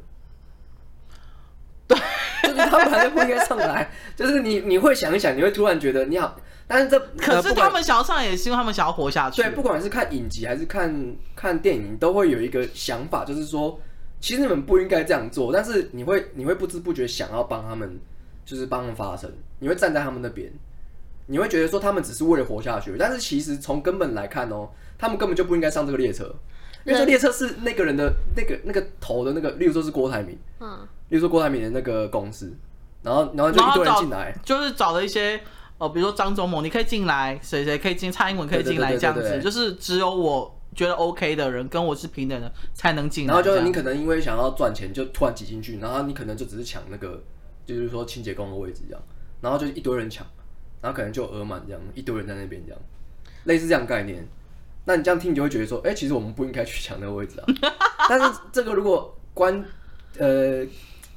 对，就是他们本来就不应该上来。就是你你会想一想，你会突然觉得你好，但是这可是他们想要上来，也是因为他们想要活下去。对，不管是看影集还是看看电影，都会有一个想法，就是说，其实你们不应该这样做，但是你会你会不知不觉想要帮他们就是帮他们发声，你会站在他们那边，你会觉得说他们只是为了活下去，但是其实从根本来看哦，他们根本就不应该上这个列车，因为这列车是那个人的那个那个头的那个，例如说是郭台铭，嗯，例如说郭台铭的那个公司，然后然后就一堆人进来，就是找了一些哦，比如说张忠谋，你可以进来，谁谁可以进，蔡英文可以进来，这样子，就是只有我觉得 OK 的人跟我是平等的才能进来，然后就是你可能因为想要赚钱，就突然挤进去，然后你可能就只是抢那个。就是说清洁工的位置这样，然后就一堆人抢，然后可能就额满这样，一堆人在那边这样，类似这样概念。那你这样听，你就会觉得说，哎、欸，其实我们不应该去抢那个位置啊。但是这个如果关呃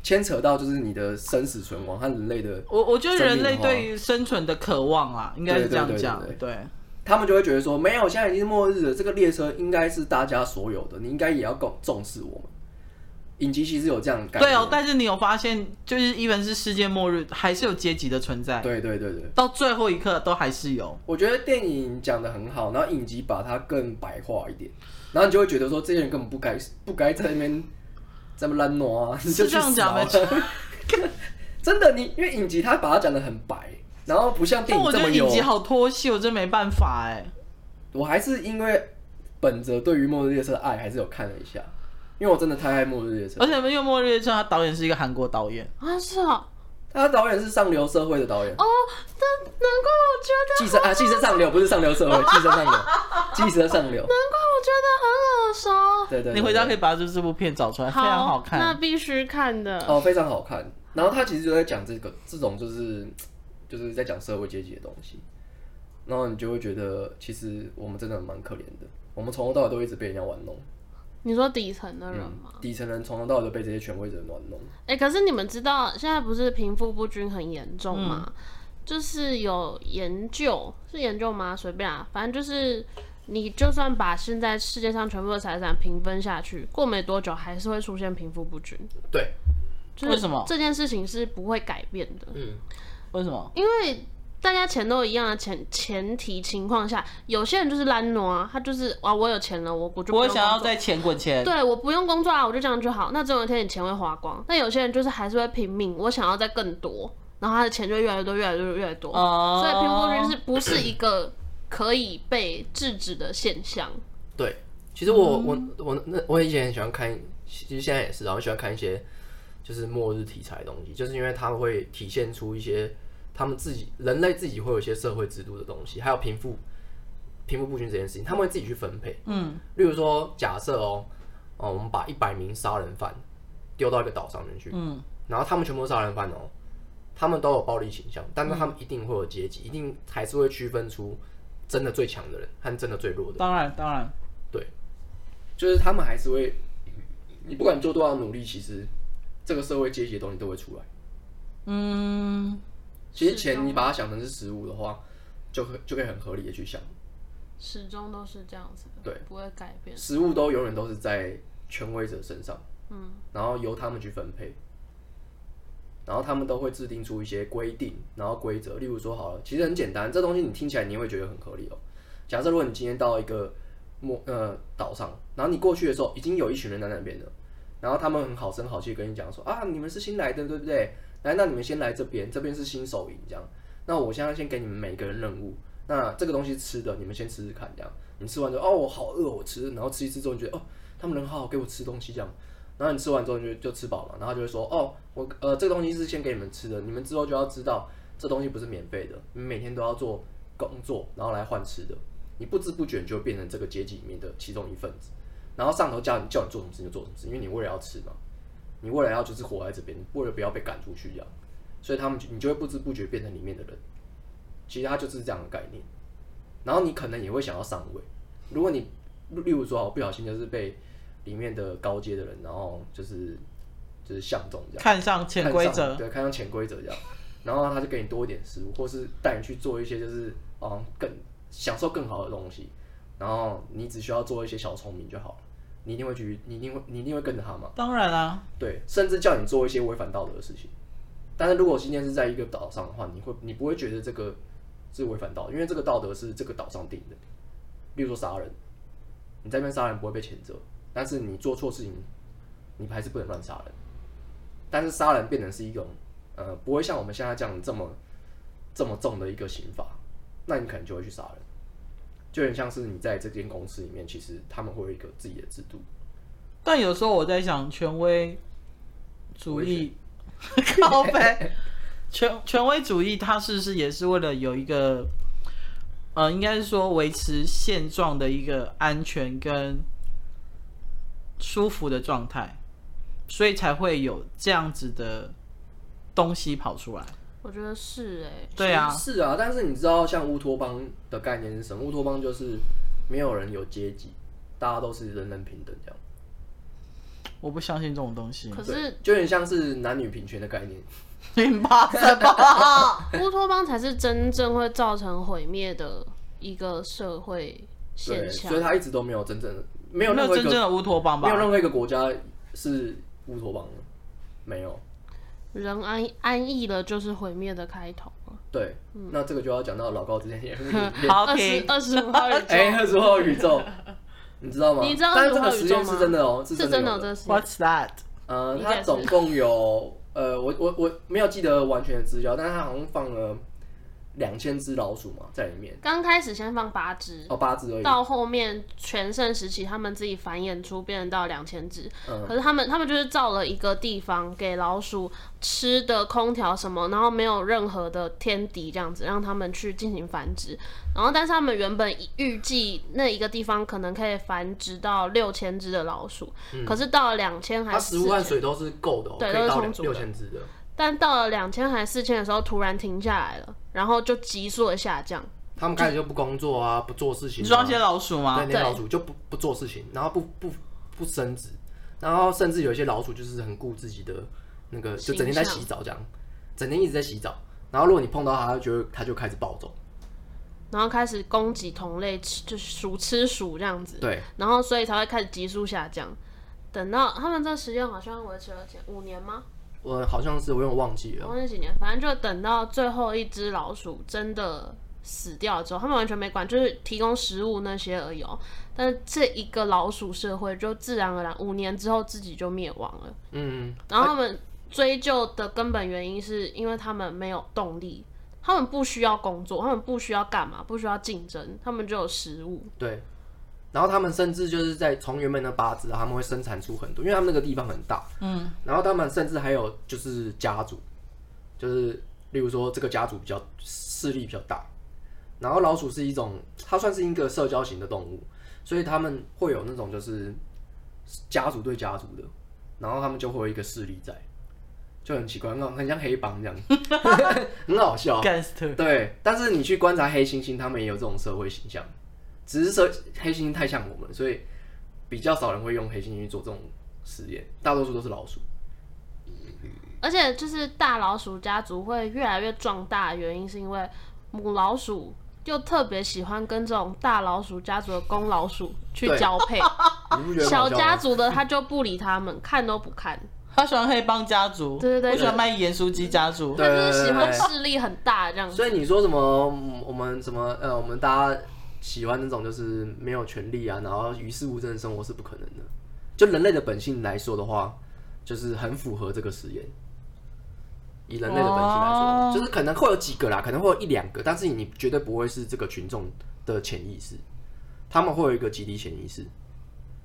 牵扯到就是你的生死存亡和人类的，我我觉得人类对于生存的渴望啊，应该是这样讲。对，对，对，对，对，对，他们就会觉得说，没有，现在已经是末日了，这个列车应该是大家所有的，你应该也要够重视我们。影集其实有这样的感觉，对哦，但是你有发现，就是 even 是世界末日，还是有阶级的存在。对对对对，到最后一刻都还是有。我觉得电影讲的很好，然后影集把它更白化一点，然后你就会觉得说，这些人根本不该不该在那边这么烂挪啊，你 就去死啊！真的，你因为影集它把它讲的很白，然后不像电影这么有。但我觉得影集好脱戏，我真没办法哎。我还是因为本着对于末日列车的爱，还是有看了一下。因为我真的太爱《末日列车》，而且因为《末日列车》他导演是一个韩国导演啊，是啊，他导演是上流社会的导演哦，难难怪我觉得寄生啊，寄生上流不是上流社会，寄生上流，寄生上流，难怪我觉得很耳熟。对对，对，你回家可以把这这部片找出来，非常好看，那必须看的哦，非常好看。然后他其实就在讲这个这种就是就是在讲社会阶级的东西，然后你就会觉得其实我们真的蛮可怜的，我们从头到尾都一直被人家玩弄。你说底层的人吗？嗯、底层人从头到尾都被这些权威者玩弄。哎、欸，可是你们知道现在不是贫富不均很严重吗？嗯、就是有研究，是研究吗？随便啊，反正就是你就算把现在世界上全部的财产平分下去，过没多久还是会出现贫富不均。对，为什么？这件事情是不会改变的。嗯，为什么？因为。大家钱都一样的前前提情况下，有些人就是懒惰啊，他就是啊，我有钱了，我我就我想要再钱滚钱，对，我不用工作啊，我就这样就好。那总有一天你钱会花光。那有些人就是还是会拼命，我想要再更多，然后他的钱就越来越多，越来越多，越来越多。哦，所以贫富不均是不是一个可以被制止的现象？对，其实我、嗯、我我那我以前很喜欢看，其实现在也是，然后喜欢看一些就是末日题材的东西，就是因为他们会体现出一些。他们自己人类自己会有一些社会制度的东西，还有贫富贫富不均这件事情，他们会自己去分配。嗯，例如说，假设哦，哦，我们把一百名杀人犯丢到一个岛上面去，嗯，然后他们全部杀人犯哦，他们都有暴力倾向，但是他们一定会有阶级，嗯、一定还是会区分出真的最强的人和真的最弱的人。当然，当然，对，就是他们还是会，你不管做多少努力，其实这个社会阶级的东西都会出来。嗯。其实钱你把它想成是食物的话，就可就可以很合理的去想，始终都是这样子的，对，不会改变。食物都永远都是在权威者身上，嗯，然后由他们去分配，然后他们都会制定出一些规定，然后规则。例如说好了，其实很简单，这东西你听起来你也会觉得很合理哦。假设如果你今天到一个莫呃岛上，然后你过去的时候，已经有一群人在那边了，然后他们很好声好气跟你讲说啊，你们是新来的，对不对？来，那你们先来这边，这边是新手营这样。那我现在先给你们每个人任务。那这个东西吃的，你们先吃吃看这样。你吃完之后，哦，我好饿，我吃。然后吃一吃之后，你觉得哦，他们人好好给我吃东西这样。然后你吃完之后，你就就吃饱了，然后就会说，哦，我呃这个东西是先给你们吃的，你们之后就要知道，这东西不是免费的，你每天都要做工作，然后来换吃的。你不知不觉就变成这个阶级里面的其中一份子。然后上头叫你叫你做什么事你就做什么事，因为你为了要吃嘛。你未来要就是活在这边，为了不要被赶出去这样，所以他们就你就会不知不觉变成里面的人。其实它就是这样的概念。然后你可能也会想要上位。如果你例如说，我不小心就是被里面的高阶的人，然后就是就是相中这样，看上潜规则，对，看上潜规则这样，然后他就给你多一点食物，或是带你去做一些就是嗯更享受更好的东西，然后你只需要做一些小聪明就好了。你一定会去，你一定会，你一定会跟着他吗？当然啦，对，甚至叫你做一些违反道德的事情。但是如果今天是在一个岛上的话，你会，你不会觉得这个是违反道德，因为这个道德是这个岛上定的。比如说杀人，你在那边杀人不会被谴责，但是你做错事情，你还是不能乱杀人。但是杀人变成是一种呃，不会像我们现在这样这么这么重的一个刑罚，那你可能就会去杀人，就很像是你在这间公司里面，其实他们会有一个自己的制度。但有时候我在想，权威主义，靠背，权权威主义，它是不是也是为了有一个，呃，应该是说维持现状的一个安全跟舒服的状态，所以才会有这样子的东西跑出来。我觉得是哎、欸，对啊，是啊。但是你知道，像乌托邦的概念是什么？乌托邦就是没有人有阶级，大家都是人人平等这样。我不相信这种东西。可是就有点像是男女平权的概念。明白 乌托邦才是真正会造成毁灭的一个社会现象。所以他一直都没有真正的，没有没有真正的乌托邦吧？没有任何一个国家是乌托邦的，没有。人安安逸了，就是毁灭的开头。对，嗯、那这个就要讲到老高之前也是 二十二十五号宇宙，哎，二十五号宇宙。你知道吗？你知道但是这个实验是真的哦，是真的有的。What's that？呃，它总共有呃，我我我没有记得完全的资料，但是它好像放了。两千只老鼠嘛，在里面。刚开始先放八只，哦，八只而已。到后面全盛时期，他们自己繁衍出变成到两千只。嗯。可是他们他们就是造了一个地方给老鼠吃的空调什么，然后没有任何的天敌这样子，让他们去进行繁殖。然后，但是他们原本预计那一个地方可能可以繁殖到六千只的老鼠。嗯。可是到了两千还是？它食物和水都是够的，对，都是充足的。六千只的。但到了两千还是四千的时候，突然停下来了。然后就急速的下降，他们开始就不工作啊，不做事情。你说那些老鼠吗？对，那些老鼠就不不做事情，然后不不不生殖，然后甚至有一些老鼠就是很顾自己的那个，就整天在洗澡这样，整天一直在洗澡。然后如果你碰到它，就它就开始暴走，然后开始攻击同类，吃就是鼠吃鼠这样子。对，然后所以才会开始急速下降。等到他们这个时间好像维持了几五年吗？我好像是，我有点忘记了。忘记几年，反正就等到最后一只老鼠真的死掉之后，他们完全没管，就是提供食物那些而已哦。但是这一个老鼠社会就自然而然五年之后自己就灭亡了。嗯。然后他们追究的根本原因是因为他们没有动力，他们不需要工作，他们不需要干嘛，不需要竞争，他们就有食物。对。然后他们甚至就是在从原本的八只，他们会生产出很多，因为他们那个地方很大。嗯。然后他们甚至还有就是家族，就是例如说这个家族比较势力比较大。然后老鼠是一种，它算是一个社交型的动物，所以他们会有那种就是家族对家族的，然后他们就会有一个势力在，就很奇怪，很很像黑帮这样，很好笑。对，但是你去观察黑猩猩，他们也有这种社会形象。只是说黑猩猩太像我们，所以比较少人会用黑猩猩去做这种实验，大多数都是老鼠。而且就是大老鼠家族会越来越壮大的原因，是因为母老鼠又特别喜欢跟这种大老鼠家族的公老鼠去交配，小家族的他就不理他们，看都不看。他喜欢黑帮家族，对对对，我喜欢卖盐酥鸡家族，他就是喜欢势力很大这样子。所以你说什么？我们什么？呃，我们大家。喜欢那种就是没有权利啊，然后与世无争的生活是不可能的。就人类的本性来说的话，就是很符合这个实验。以人类的本性来说，oh. 就是可能会有几个啦，可能会有一两个，但是你绝对不会是这个群众的潜意识。他们会有一个集体潜意识。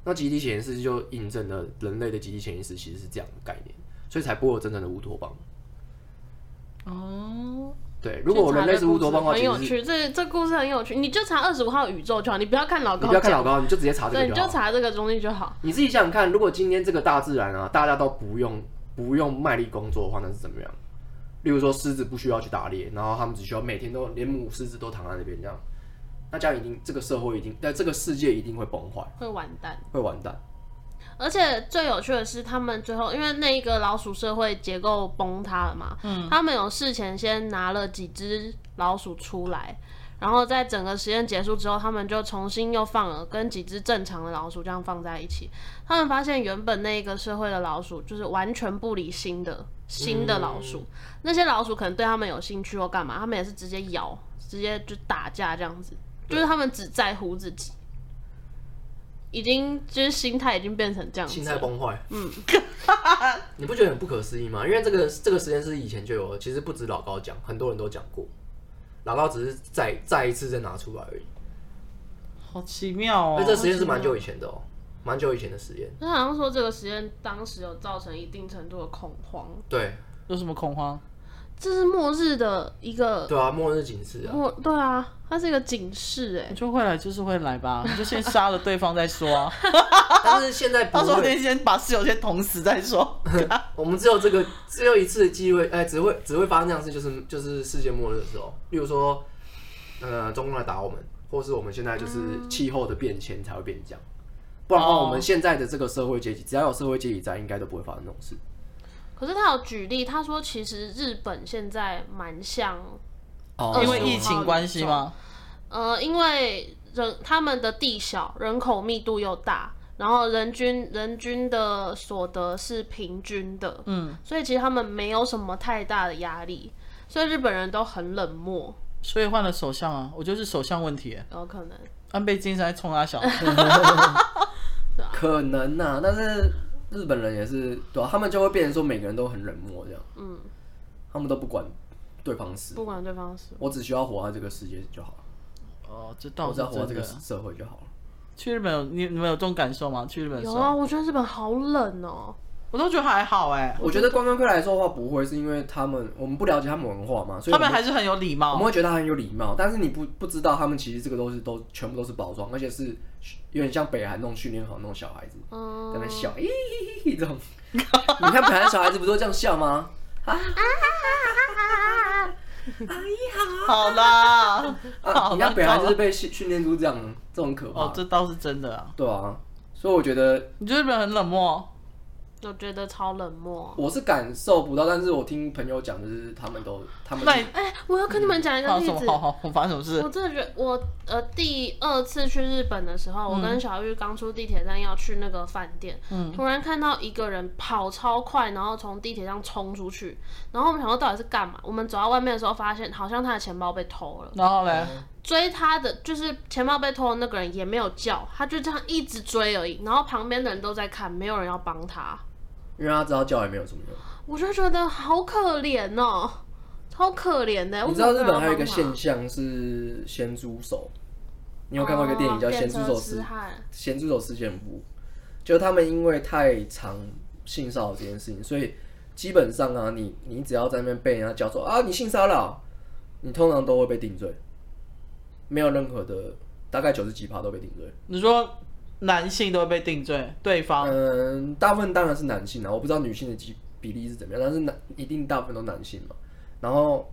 那集体潜意识就印证了人类的集体潜意识其实是这样的概念，所以才不会有真正的乌托邦。哦。Oh. 对，如果我人类似乌托邦的话，很有趣。这这故事很有趣，你就查二十五号宇宙就好，你不要看老高，你不要看老高，你就直接查这个，对，你就查这个东西就好。你自己想想看，如果今天这个大自然啊，大家都不用不用卖力工作的话，那是怎么样？例如说，狮子不需要去打猎，然后他们只需要每天都连母狮子都躺在那边这样，那这样一定这个社会一定在这个世界一定会崩坏，会完蛋，会完蛋。而且最有趣的是，他们最后因为那一个老鼠社会结构崩塌了嘛，嗯，他们有事前先拿了几只老鼠出来，然后在整个实验结束之后，他们就重新又放了跟几只正常的老鼠这样放在一起。他们发现原本那个社会的老鼠就是完全不理新的新的老鼠，嗯、那些老鼠可能对他们有兴趣或干嘛，他们也是直接咬，直接就打架这样子，就是他们只在乎自己。已经就是心态已经变成这样子，心态崩坏。嗯，你不觉得很不可思议吗？因为这个这个实验室以前就有，其实不止老高讲，很多人都讲过，老高只是再再一次再拿出来而已。好奇妙哦！那这实验是蛮久以前的哦，蛮久以前的实验。他好像说这个实验当时有造成一定程度的恐慌。对，有什么恐慌？这是末日的一个，对啊，末日警示啊。末对啊，它是一个警示哎。就会来就是会来吧，你就先杀了对方再说啊。但是现在不会，他说先把室友先捅死再说。我们只有这个只有一次的机会，哎，只会只会发生这样的事，就是就是世界末日的时候，例如说，呃，中共来打我们，或是我们现在就是气候的变迁才会变这样。不然的话，我们现在的这个社会阶级，只要有社会阶级在，应该都不会发生这种事。可是他有举例，他说其实日本现在蛮像，哦，因为疫情关系吗？呃，因为人他们的地小，人口密度又大，然后人均人均的所得是平均的，嗯，所以其实他们没有什么太大的压力，所以日本人都很冷漠。所以换了首相啊，我觉得是首相问题，有可能安倍晋三冲他小，可能呐、啊，但是。日本人也是，对啊，他们就会变成说每个人都很冷漠这样，嗯，他们都不管对方死，不管对方死，我只需要活在这个世界就好了。哦，这倒是我只要活在这个社会就好了。去日本有你你们有这种感受吗？去日本有啊，我觉得日本好冷哦。我都觉得还好哎，我觉得观光客来说的话不会，是因为他们我们不了解他们文化嘛，所以他们还是很有礼貌。我们会觉得他很有礼貌，但是你不不知道他们其实这个都是都全部都是包装，而且是有点像北韩那种训练好那种小孩子在那笑，咦这种。你看北韩小孩子不都这样笑吗？啊好啦，你看北韩就是被训训练出这样，这种可怕。哦，这倒是真的啊。对啊，所以我觉得你觉得日本很冷漠。我觉得超冷漠，我是感受不到，但是我听朋友讲就是他们都他们对。哎、欸，我要跟你们讲一个例子。好好，我发生什么事？我真的觉得我呃第二次去日本的时候，我跟小玉刚出地铁站要去那个饭店，嗯，突然看到一个人跑超快，然后从地铁上冲出去，然后我们想说到底是干嘛？我们走到外面的时候，发现好像他的钱包被偷了。然后嘞，追他的就是钱包被偷的那个人也没有叫，他就这样一直追而已。然后旁边的人都在看，没有人要帮他。因为他知道叫也没有什么用，我就觉得好可怜哦，超可怜的。你知道日本还有一个现象是咸猪手，你有看过一个电影叫《咸猪手事》？咸猪手事件簿，就他们因为太常性骚扰这件事情，所以基本上啊，你你只要在那边被人家叫说啊，你性骚扰，你通常都会被定罪，没有任何的，大概九十几趴都被定罪。你说？男性都会被定罪，对方嗯，大部分当然是男性啊，我不知道女性的比比例是怎么样，但是男一定大部分都男性嘛。然后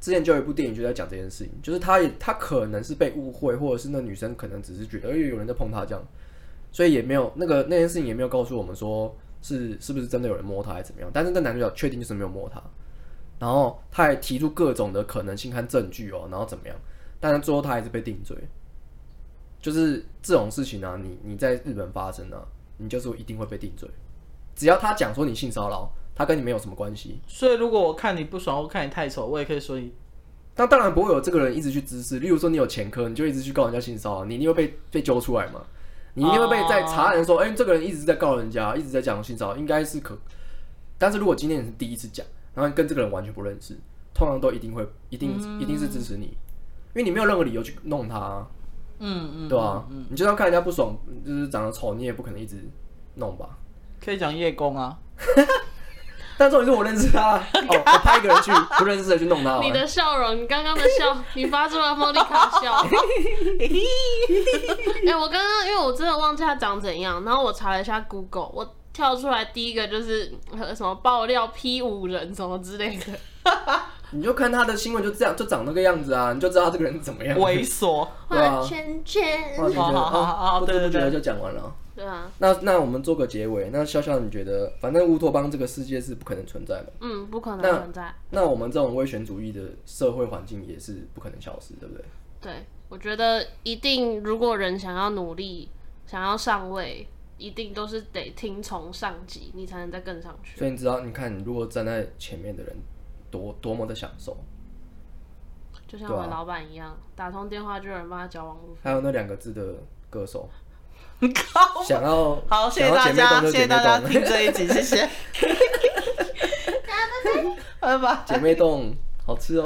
之前就有一部电影就在讲这件事情，就是他也他可能是被误会，或者是那女生可能只是觉得，有人在碰他这样，所以也没有那个那件事情也没有告诉我们说是是不是真的有人摸他还是怎么样。但是那男主角确定就是没有摸他，然后他还提出各种的可能性和证据哦，然后怎么样，但是最后他还是被定罪。就是这种事情啊，你你在日本发生啊，你就是一定会被定罪。只要他讲说你性骚扰，他跟你没有什么关系。所以如果我看你不爽，我看你太丑，我也可以说你。那当然不会有这个人一直去滋事。例如说你有前科，你就一直去告人家性骚扰，你一定会被被揪出来嘛。你一定会被在查案说，哎、欸，这个人一直在告人家，一直在讲性骚扰，应该是可。但是如果今天你是第一次讲，然后跟这个人完全不认识，通常都一定会一定一定是支持你，因为你没有任何理由去弄他啊。嗯嗯，对啊，嗯，你就算看人家不爽，就是长得丑，你也不可能一直弄吧？可以讲叶公啊，但重点是我认识他，哦，我派一个人去不认识的去弄他。你的笑容，你刚刚的笑，你发出了莫妮卡笑。哎、欸，我刚刚因为我真的忘记他长怎样，然后我查了一下 Google，我跳出来第一个就是什么爆料 P 五人什么之类的。你就看他的新闻，就这样，就长那个样子啊，你就知道他这个人怎么样。猥琐，对啊。圈圈，好好好好，不知不觉就讲完了。对啊。那那我们做个结尾。那笑笑，你觉得，反正乌托邦这个世界是不可能存在的。嗯，不可能存在。那，那我们这种威权主义的社会环境也是不可能消失，对不对？对，我觉得一定，如果人想要努力，想要上位，一定都是得听从上级，你才能再更上去。所以你知道，你看，你如果站在前面的人。多多么的享受。就像我们老板一样打通电话就有人帮他交往还有那两个字的歌手想要好谢谢大家谢谢大家听这一集谢谢。姐妹洞好吃哦。